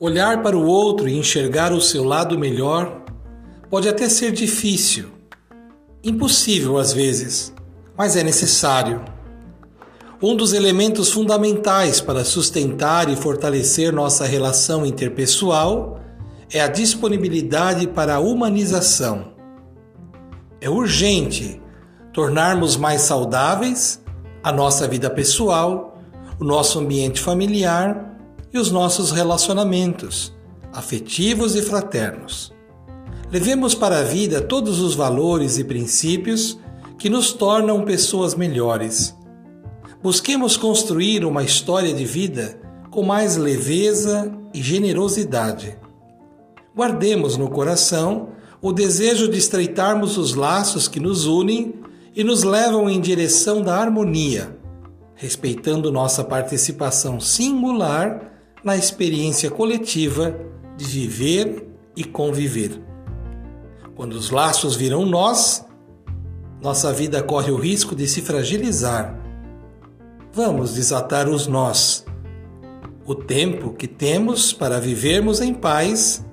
Olhar para o outro e enxergar o seu lado melhor pode até ser difícil, impossível às vezes, mas é necessário. Um dos elementos fundamentais para sustentar e fortalecer nossa relação interpessoal é a disponibilidade para a humanização. É urgente tornarmos mais saudáveis a nossa vida pessoal, o nosso ambiente familiar os nossos relacionamentos afetivos e fraternos. Levemos para a vida todos os valores e princípios que nos tornam pessoas melhores. Busquemos construir uma história de vida com mais leveza e generosidade. Guardemos no coração o desejo de estreitarmos os laços que nos unem e nos levam em direção da harmonia, respeitando nossa participação singular na experiência coletiva de viver e conviver. Quando os laços viram nós, nossa vida corre o risco de se fragilizar. Vamos desatar os nós. O tempo que temos para vivermos em paz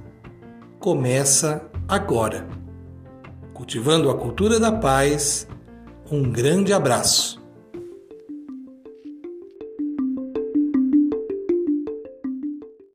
começa agora. Cultivando a cultura da paz, um grande abraço.